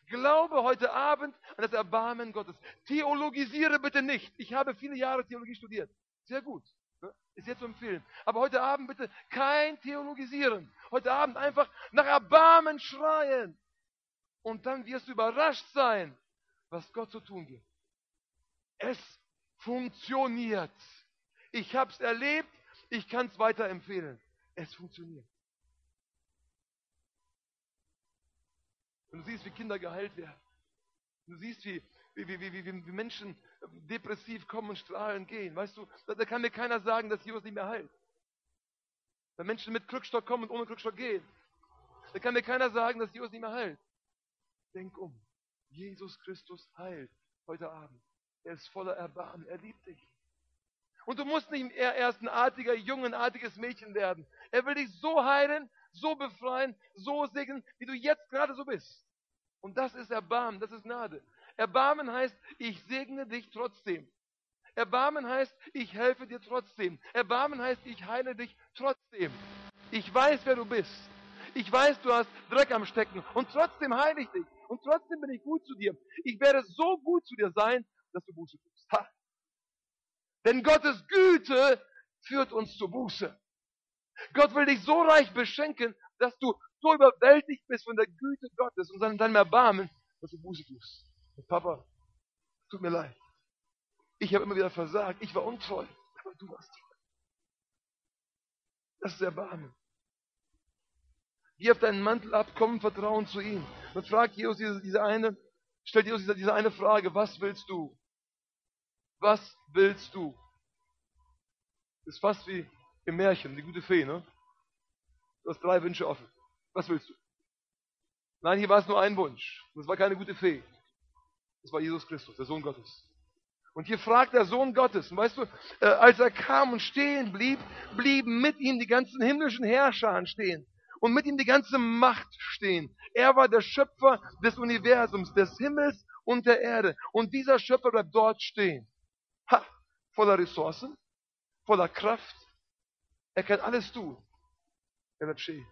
Glaube heute Abend an das Erbarmen Gottes. Theologisiere bitte nicht. Ich habe viele Jahre Theologie studiert. Sehr gut. Ne? Ist jetzt zu empfehlen. Aber heute Abend bitte kein Theologisieren. Heute Abend einfach nach Erbarmen schreien. Und dann wirst du überrascht sein, was Gott zu tun gibt. Es funktioniert. Ich habe es erlebt, ich kann es weiterempfehlen. Es funktioniert. Und du siehst, wie Kinder geheilt werden. Du siehst, wie, wie, wie, wie, wie Menschen depressiv kommen und strahlen gehen. Weißt du, da, da kann mir keiner sagen, dass Jesus nicht mehr heilt. Wenn Menschen mit Krückstock kommen und ohne Krückstock gehen, da kann mir keiner sagen, dass Jesus nicht mehr heilt. Denk um. Jesus Christus heilt heute Abend. Er ist voller Erbarmen. Er liebt dich. Und du musst nicht erst ein artiger, jungenartiges Mädchen werden. Er will dich so heilen, so befreien, so segnen, wie du jetzt gerade so bist. Und das ist Erbarmen, das ist Gnade. Erbarmen heißt, ich segne dich trotzdem. Erbarmen heißt, ich helfe dir trotzdem. Erbarmen heißt, ich heile dich trotzdem. Ich weiß, wer du bist. Ich weiß, du hast Dreck am Stecken und trotzdem heile ich dich. Und trotzdem bin ich gut zu dir. Ich werde so gut zu dir sein, dass du Buße tust. Ha. Denn Gottes Güte führt uns zur Buße. Gott will dich so reich beschenken, dass du so überwältigt bist von der Güte Gottes und seinem Erbarmen, dass du Buße tust. Und Papa, tut mir leid. Ich habe immer wieder versagt. Ich war untreu. Aber du warst treu. Das ist Erbarmen. Auf deinen Mantel ab, komm Vertrauen zu ihm. Und fragt Jesus diese, diese eine, stellt Jesus diese, diese eine Frage, was willst du? Was willst du? Das ist fast wie im Märchen, die gute Fee, ne? Du hast drei Wünsche offen. Was willst du? Nein, hier war es nur ein Wunsch. Das war keine gute Fee. Das war Jesus Christus, der Sohn Gottes. Und hier fragt der Sohn Gottes. Und weißt du, äh, als er kam und stehen blieb, blieben mit ihm die ganzen himmlischen Herrscher stehen. Und mit ihm die ganze Macht stehen. Er war der Schöpfer des Universums, des Himmels und der Erde. Und dieser Schöpfer bleibt dort stehen. Ha, voller Ressourcen, voller Kraft. Er kann alles tun. Er bleibt stehen.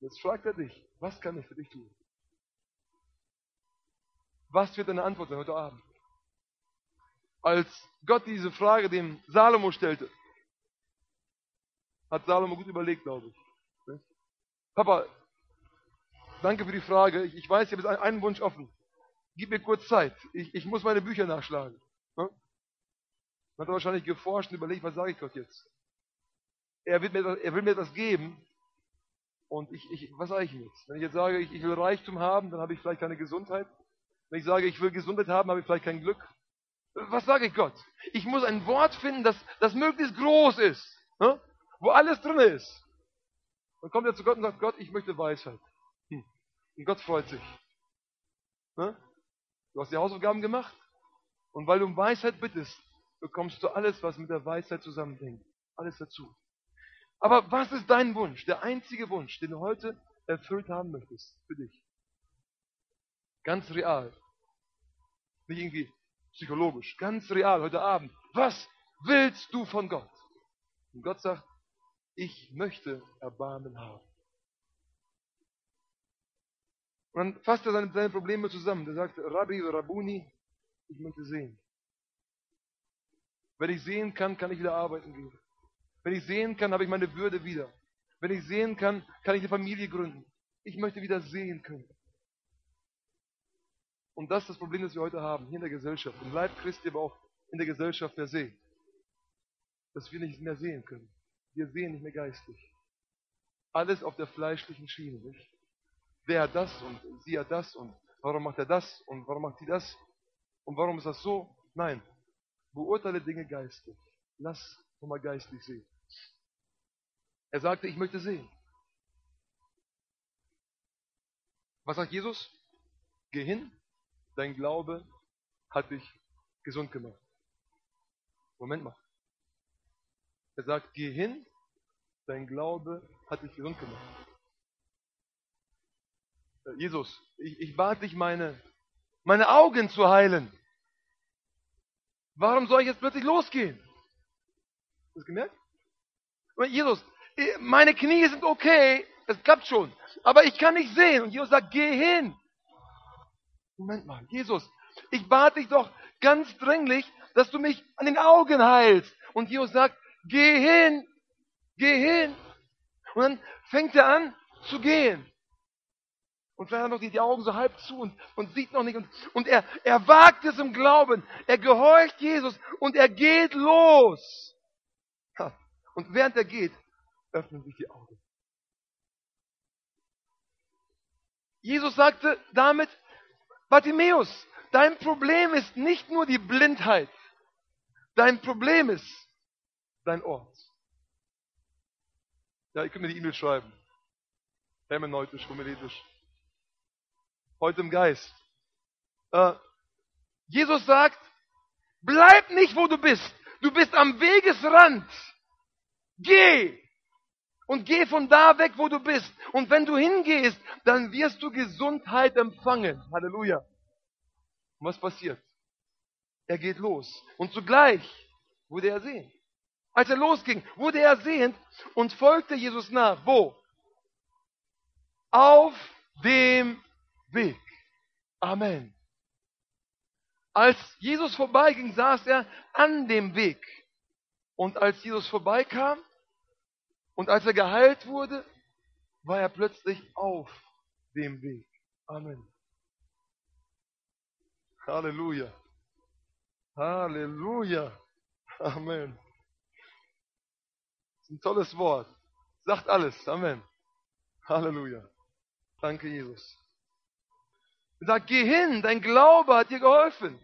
Jetzt fragt er dich, was kann ich für dich tun? Was wird deine Antwort sein heute Abend? Als Gott diese Frage dem Salomo stellte, hat Salomo gut überlegt, glaube ich. Papa, danke für die Frage. Ich, ich weiß, ich habe jetzt einen Wunsch offen. Gib mir kurz Zeit. Ich, ich muss meine Bücher nachschlagen. Hm? Hat er wahrscheinlich geforscht und überlegt, was sage ich Gott jetzt? Er, wird mir, er will mir etwas geben. Und ich, ich, was sage ich jetzt? Wenn ich jetzt sage, ich, ich will Reichtum haben, dann habe ich vielleicht keine Gesundheit. Wenn ich sage, ich will Gesundheit haben, habe ich vielleicht kein Glück. Was sage ich Gott? Ich muss ein Wort finden, das, das möglichst groß ist, ne? wo alles drin ist. Dann kommt er zu Gott und sagt, Gott, ich möchte Weisheit. Hm. Und Gott freut sich. Ne? Du hast die Hausaufgaben gemacht und weil du um Weisheit bittest, bekommst du alles, was mit der Weisheit zusammenhängt. Alles dazu. Aber was ist dein Wunsch, der einzige Wunsch, den du heute erfüllt haben möchtest für dich? Ganz real. Nicht irgendwie psychologisch. Ganz real heute Abend. Was willst du von Gott? Und Gott sagt, ich möchte Erbarmen haben. Und dann fasst er seine, seine Probleme zusammen. Er sagt, Rabbi oder Rabuni, ich möchte sehen. Wenn ich sehen kann, kann ich wieder arbeiten gehen. Wenn ich sehen kann, habe ich meine Würde wieder. Wenn ich sehen kann, kann ich eine Familie gründen. Ich möchte wieder sehen können. Und das ist das Problem, das wir heute haben, hier in der Gesellschaft. Im Leib Christi, aber auch in der Gesellschaft per se. Dass wir nicht mehr sehen können. Wir sehen nicht mehr geistlich. Alles auf der fleischlichen Schiene, nicht? Der hat das und sie hat das und warum macht er das und warum macht sie das und warum ist das so? Nein. Beurteile Dinge geistlich. Lass mal geistlich sehen. Er sagte, ich möchte sehen. Was sagt Jesus? Geh hin, dein Glaube hat dich gesund gemacht. Moment mal. Er sagt, geh hin, dein Glaube hat dich gesund gemacht. Äh, Jesus, ich, ich bat dich, meine, meine Augen zu heilen. Warum soll ich jetzt plötzlich losgehen? Hast du das gemerkt? Jesus, meine Knie sind okay, es klappt schon, aber ich kann nicht sehen. Und Jesus sagt, geh hin. Moment mal, Jesus, ich bat dich doch ganz dringlich, dass du mich an den Augen heilst. Und Jesus sagt, geh hin, geh hin. Und dann fängt er an zu gehen. Und vielleicht hat er noch die, die Augen so halb zu und, und sieht noch nicht. Und, und er, er wagt es im Glauben. Er gehorcht Jesus und er geht los. Und während er geht, öffnen sich die Augen. Jesus sagte damit, Bartimäus, dein Problem ist nicht nur die Blindheit. Dein Problem ist dein Ort. Ja, ihr könnt mir die E-Mail schreiben. Hermeneutisch, homiletisch. Heute im Geist. Äh, Jesus sagt, bleib nicht, wo du bist. Du bist am Wegesrand. Geh. Und geh von da weg, wo du bist. Und wenn du hingehst, dann wirst du Gesundheit empfangen. Halleluja. Und was passiert? Er geht los. Und zugleich wurde er sehend. Als er losging, wurde er sehend und folgte Jesus nach. Wo? auf dem Weg. Amen. Als Jesus vorbeiging, saß er an dem Weg. Und als Jesus vorbeikam und als er geheilt wurde, war er plötzlich auf dem Weg. Amen. Halleluja. Halleluja. Amen. Ist ein tolles Wort. Sagt alles. Amen. Halleluja. Danke, Jesus. Er sagt, geh hin, dein Glaube hat dir geholfen.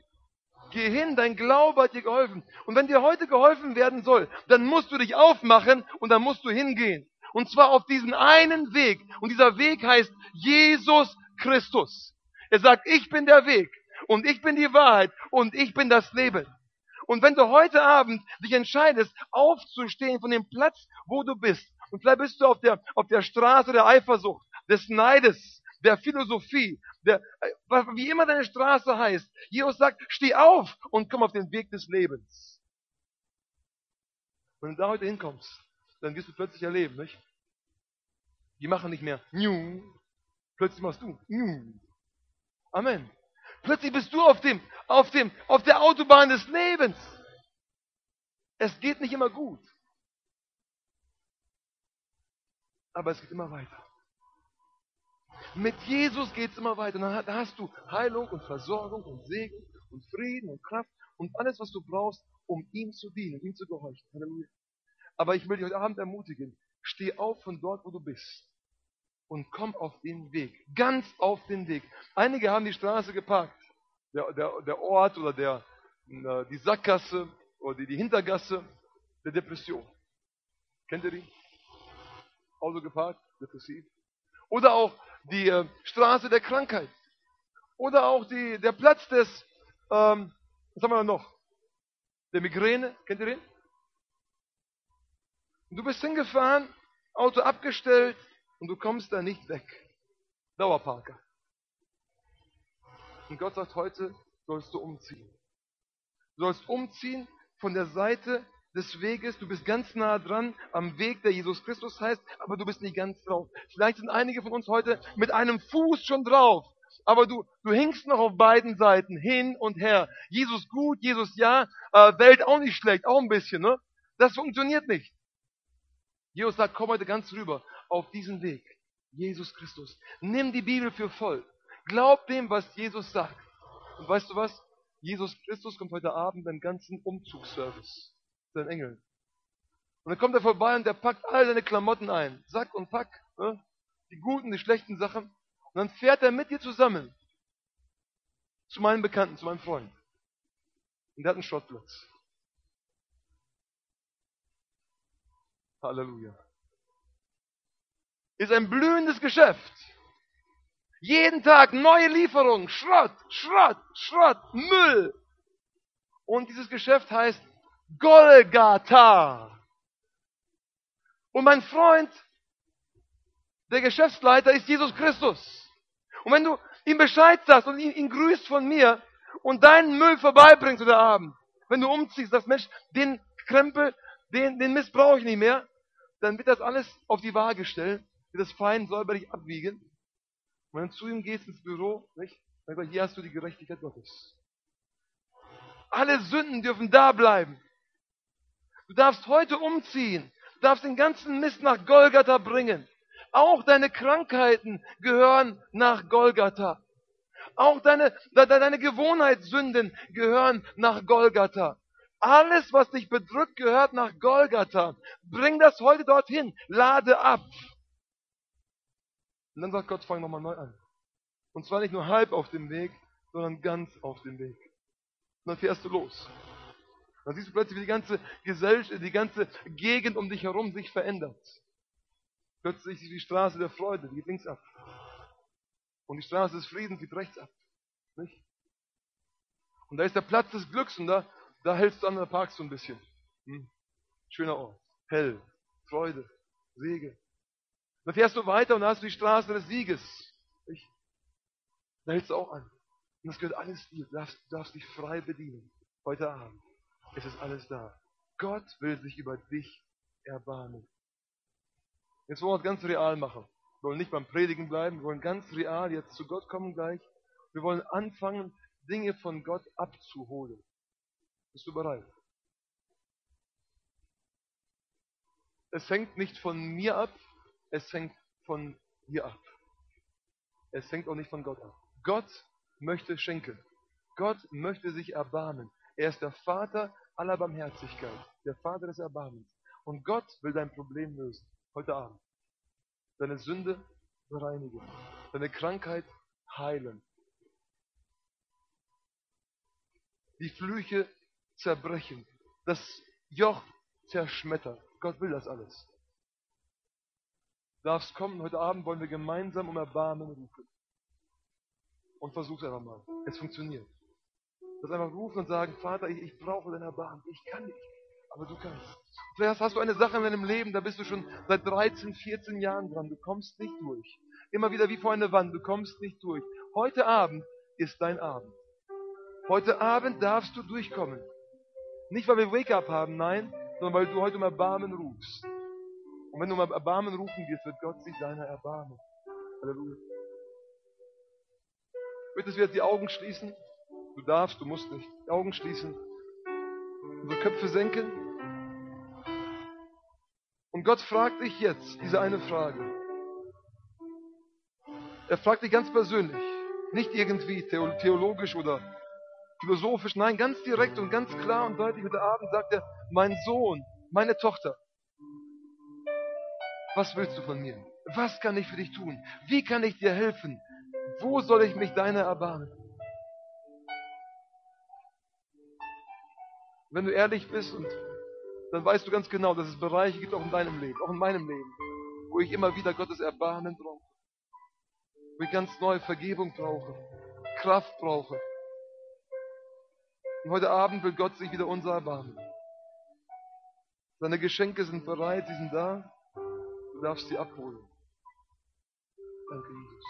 Geh hin, dein Glaube hat dir geholfen. Und wenn dir heute geholfen werden soll, dann musst du dich aufmachen und dann musst du hingehen. Und zwar auf diesen einen Weg. Und dieser Weg heißt Jesus Christus. Er sagt, ich bin der Weg und ich bin die Wahrheit und ich bin das Leben. Und wenn du heute Abend dich entscheidest, aufzustehen von dem Platz, wo du bist, und vielleicht bist du auf der, auf der Straße der Eifersucht, des Neides, der Philosophie, der, wie immer deine Straße heißt. Jesus sagt, steh auf und komm auf den Weg des Lebens. Wenn du da heute hinkommst, dann wirst du plötzlich erleben, nicht? Die machen nicht mehr, New. plötzlich machst du, New. Amen. Plötzlich bist du auf dem, auf dem, auf der Autobahn des Lebens. Es geht nicht immer gut. Aber es geht immer weiter. Mit Jesus geht es immer weiter. Dann hast du Heilung und Versorgung und Segen und Frieden und Kraft und alles, was du brauchst, um ihm zu dienen, ihm zu gehorchen. Halleluja. Aber ich will dich heute Abend ermutigen, steh auf von dort, wo du bist und komm auf den Weg, ganz auf den Weg. Einige haben die Straße geparkt, der, der, der Ort oder der, die Sackgasse oder die, Hintergasse der Depression. Kennt ihr die? Auto geparkt, depressiv. Oder auch die äh, Straße der Krankheit. Oder auch die, der Platz des, ähm, was haben wir noch? Der Migräne, kennt ihr den? Und du bist hingefahren, Auto abgestellt und du kommst da nicht weg. Dauerparker. Und Gott sagt heute, sollst du umziehen. Du sollst umziehen von der Seite des Weges, du bist ganz nah dran am Weg, der Jesus Christus heißt, aber du bist nicht ganz drauf. Vielleicht sind einige von uns heute mit einem Fuß schon drauf, aber du, du hinkst noch auf beiden Seiten hin und her. Jesus gut, Jesus ja, äh, Welt auch nicht schlecht, auch ein bisschen, ne? Das funktioniert nicht. Jesus sagt, komm heute ganz rüber auf diesen Weg. Jesus Christus. Nimm die Bibel für voll. Glaub dem, was Jesus sagt. Und weißt du was? Jesus Christus kommt heute Abend beim ganzen Umzugsservice seinen Engeln. Und dann kommt er vorbei und der packt all seine Klamotten ein. Sack und Pack. Ne? Die guten, die schlechten Sachen. Und dann fährt er mit dir zusammen. Zu meinem Bekannten, zu meinem Freund. Und der hat einen Schrottplatz. Halleluja. Ist ein blühendes Geschäft. Jeden Tag neue Lieferungen. Schrott, Schrott, Schrott, Müll. Und dieses Geschäft heißt Golgatha. Und mein Freund, der Geschäftsleiter, ist Jesus Christus. Und wenn du ihm Bescheid sagst und ihn, ihn grüßt von mir und deinen Müll vorbeibringst heute Abend, wenn du umziehst, sagst, Mensch, den Krempel, den, den Mist brauche ich nicht mehr, dann wird das alles auf die Waage stellen, wird das fein säuberlich abwiegen. Und wenn du zu ihm gehst ins Büro, nicht? dann sagt, hier hast du die Gerechtigkeit Gottes. Alle Sünden dürfen da bleiben. Du darfst heute umziehen. Du darfst den ganzen Mist nach Golgatha bringen. Auch deine Krankheiten gehören nach Golgatha. Auch deine, deine Gewohnheitssünden gehören nach Golgatha. Alles, was dich bedrückt, gehört nach Golgatha. Bring das heute dorthin. Lade ab. Und dann sagt Gott, fang nochmal neu an. Und zwar nicht nur halb auf dem Weg, sondern ganz auf dem Weg. Und dann fährst du los. Dann siehst du plötzlich, wie die ganze Gesellschaft, die ganze Gegend um dich herum sich verändert. Plötzlich ist die Straße der Freude, die geht links ab. Und die Straße des Friedens geht rechts ab. Nicht? Und da ist der Platz des Glücks und da, da hältst du an, da parkst du ein bisschen. Hm. Schöner Ort. Hell. Freude. Segen. Dann fährst du weiter und hast die Straße des Sieges. Nicht? Da hältst du auch an. Und das gehört alles dir. Du darfst, du darfst dich frei bedienen. Heute Abend. Es ist alles da. Gott will sich über dich erbarmen. Jetzt wollen wir es ganz real machen. Wir wollen nicht beim Predigen bleiben, wir wollen ganz real jetzt zu Gott kommen gleich. Wir wollen anfangen, Dinge von Gott abzuholen. Bist du bereit? Es hängt nicht von mir ab, es hängt von dir ab. Es hängt auch nicht von Gott ab. Gott möchte schenken. Gott möchte sich erbarmen. Er ist der Vater aller Barmherzigkeit, der Vater des Erbarmens. Und Gott will dein Problem lösen, heute Abend. Deine Sünde bereinigen, deine Krankheit heilen, die Flüche zerbrechen, das Joch zerschmettern. Gott will das alles. Darfst kommen, heute Abend wollen wir gemeinsam um Erbarmen rufen. Und versuch es einfach mal. Es funktioniert. Das einfach rufen und sagen, Vater, ich, ich brauche dein Erbarmen. Ich kann nicht, aber du kannst. Vielleicht hast du eine Sache in deinem Leben, da bist du schon seit 13, 14 Jahren dran. Du kommst nicht durch. Immer wieder wie vor eine Wand, du kommst nicht durch. Heute Abend ist dein Abend. Heute Abend darfst du durchkommen. Nicht, weil wir Wake-up haben, nein, sondern weil du heute um Erbarmen rufst. Und wenn du um Erbarmen rufen wirst, wird Gott sich deiner erbarmen. Halleluja. Möchtest du jetzt die Augen schließen? Du darfst, du musst nicht. Die Augen schließen. Unsere Köpfe senken. Und Gott fragt dich jetzt diese eine Frage. Er fragt dich ganz persönlich. Nicht irgendwie theologisch oder philosophisch, nein, ganz direkt und ganz klar und deutlich heute Abend sagt er, mein Sohn, meine Tochter, was willst du von mir? Was kann ich für dich tun? Wie kann ich dir helfen? Wo soll ich mich deiner erbarmen? Wenn du ehrlich bist und dann weißt du ganz genau, dass es Bereiche gibt, auch in deinem Leben, auch in meinem Leben, wo ich immer wieder Gottes Erbarmen brauche. Wo ich ganz neue Vergebung brauche, Kraft brauche, und heute Abend will Gott sich wieder unser erbarmen. Seine Geschenke sind bereit, sie sind da. Du darfst sie abholen. Danke, Jesus.